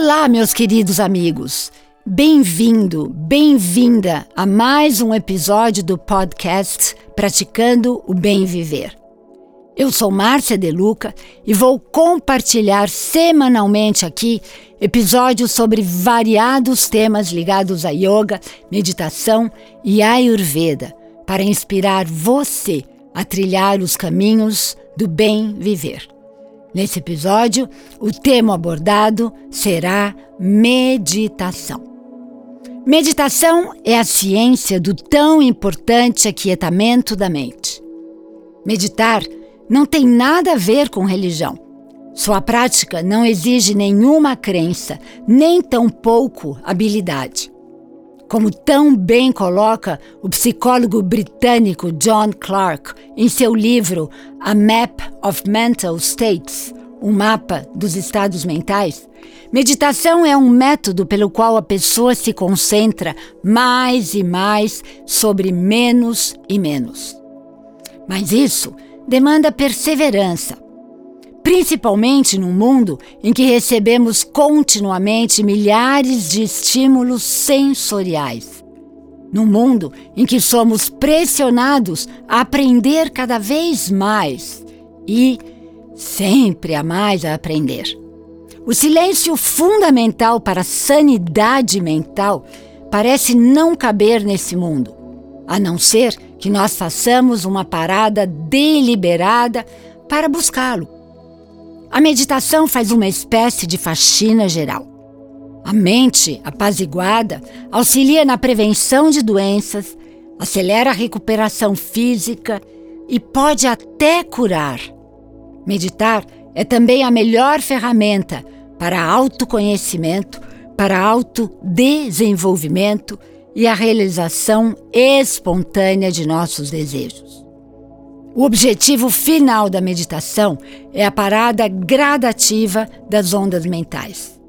Olá, meus queridos amigos. Bem-vindo, bem-vinda a mais um episódio do podcast Praticando o Bem Viver. Eu sou Márcia Deluca e vou compartilhar semanalmente aqui episódios sobre variados temas ligados a yoga, meditação e ayurveda para inspirar você a trilhar os caminhos do bem viver. Nesse episódio, o tema abordado será meditação. Meditação é a ciência do tão importante aquietamento da mente. Meditar não tem nada a ver com religião. Sua prática não exige nenhuma crença, nem tampouco habilidade. Como tão bem coloca o psicólogo britânico John Clark em seu livro A Map of Mental States, um mapa dos estados mentais, meditação é um método pelo qual a pessoa se concentra mais e mais sobre menos e menos. Mas isso demanda perseverança, principalmente num mundo em que recebemos continuamente milhares de estímulos sensoriais. Num mundo em que somos pressionados a aprender cada vez mais e sempre há mais a aprender. O silêncio fundamental para a sanidade mental parece não caber nesse mundo, a não ser que nós façamos uma parada deliberada para buscá-lo. A meditação faz uma espécie de faxina geral. A mente, apaziguada, auxilia na prevenção de doenças, acelera a recuperação física e pode até curar. Meditar é também a melhor ferramenta para autoconhecimento, para autodesenvolvimento e a realização espontânea de nossos desejos. O objetivo final da meditação é a parada gradativa das ondas mentais.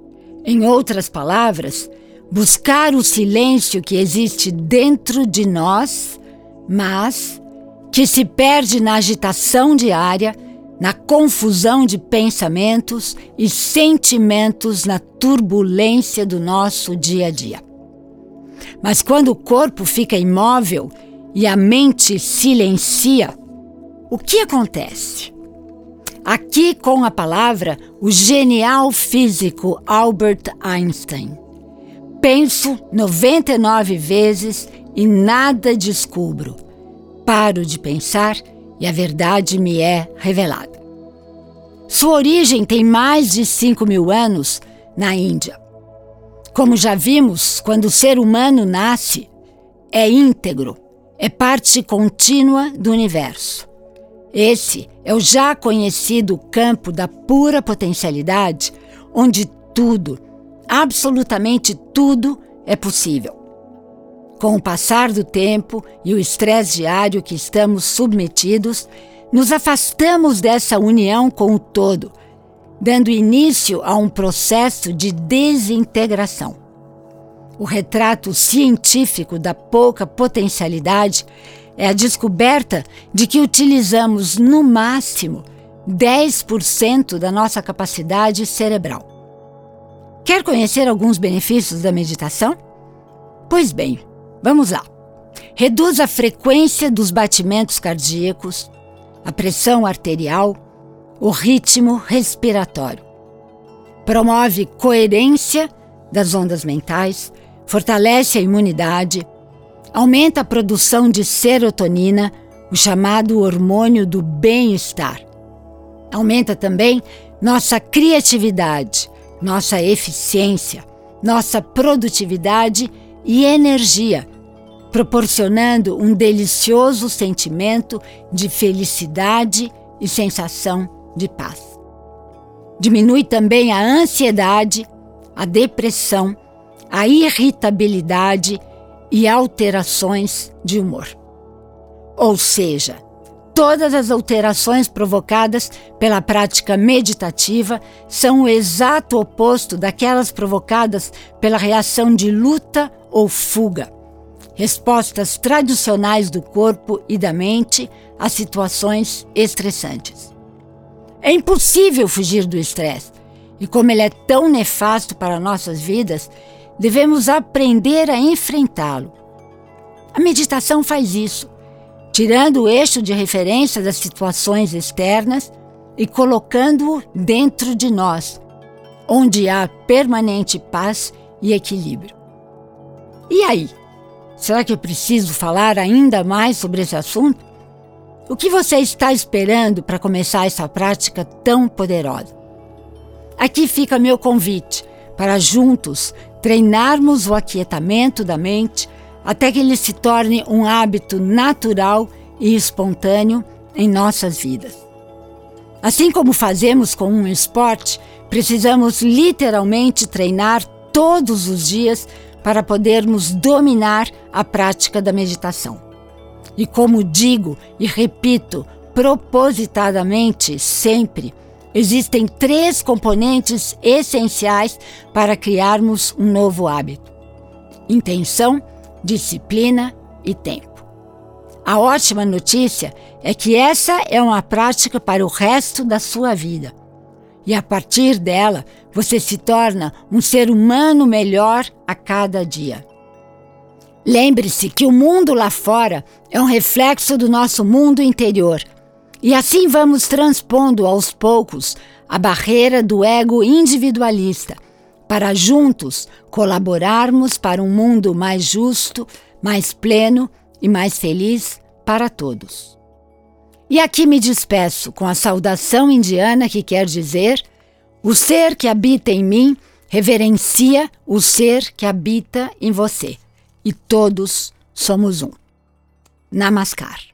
Em outras palavras, buscar o silêncio que existe dentro de nós, mas que se perde na agitação diária, na confusão de pensamentos e sentimentos na turbulência do nosso dia a dia. Mas quando o corpo fica imóvel e a mente silencia, o que acontece? Aqui com a palavra o genial físico Albert Einstein. Penso 99 vezes e nada descubro. Paro de pensar e a verdade me é revelada. Sua origem tem mais de 5 mil anos na Índia. Como já vimos, quando o ser humano nasce, é íntegro, é parte contínua do universo. Esse é o já conhecido campo da pura potencialidade, onde tudo, absolutamente tudo, é possível. Com o passar do tempo e o estresse diário que estamos submetidos, nos afastamos dessa união com o todo, dando início a um processo de desintegração. O retrato científico da pouca potencialidade é a descoberta de que utilizamos no máximo 10% da nossa capacidade cerebral. Quer conhecer alguns benefícios da meditação? Pois bem, vamos lá. Reduz a frequência dos batimentos cardíacos, a pressão arterial, o ritmo respiratório. Promove coerência das ondas mentais, fortalece a imunidade, aumenta a produção de serotonina, o chamado hormônio do bem-estar. Aumenta também nossa criatividade, nossa eficiência, nossa produtividade e energia, proporcionando um delicioso sentimento de felicidade e sensação de paz. Diminui também a ansiedade, a depressão, a irritabilidade e alterações de humor. Ou seja, todas as alterações provocadas pela prática meditativa são o exato oposto daquelas provocadas pela reação de luta ou fuga, respostas tradicionais do corpo e da mente a situações estressantes. É impossível fugir do estresse E como ele é tão nefasto para nossas vidas, devemos aprender a enfrentá-lo. A meditação faz isso, tirando o eixo de referência das situações externas e colocando-o dentro de nós, onde há permanente paz e equilíbrio. E aí? Será que eu preciso falar ainda mais sobre esse assunto? O que você está esperando para começar essa prática tão poderosa? Aqui fica meu convite para juntos treinarmos o aquietamento da mente até que ele se torne um hábito natural e espontâneo em nossas vidas. Assim como fazemos com um esporte, precisamos literalmente treinar todos os dias para podermos dominar a prática da meditação. E como digo e repito propositadamente sempre, existem três componentes essenciais para criarmos um novo hábito: intenção, disciplina e tempo. A ótima notícia é que essa é uma prática para o resto da sua vida. E a partir dela, você se torna um ser humano melhor a cada dia. Lembre-se que o mundo lá fora é um reflexo do nosso mundo interior. E assim vamos transpondo aos poucos a barreira do ego individualista, para juntos colaborarmos para um mundo mais justo, mais pleno e mais feliz para todos. E aqui me despeço com a saudação indiana que quer dizer: o ser que habita em mim reverencia o ser que habita em você, e todos somos um. Namaskar.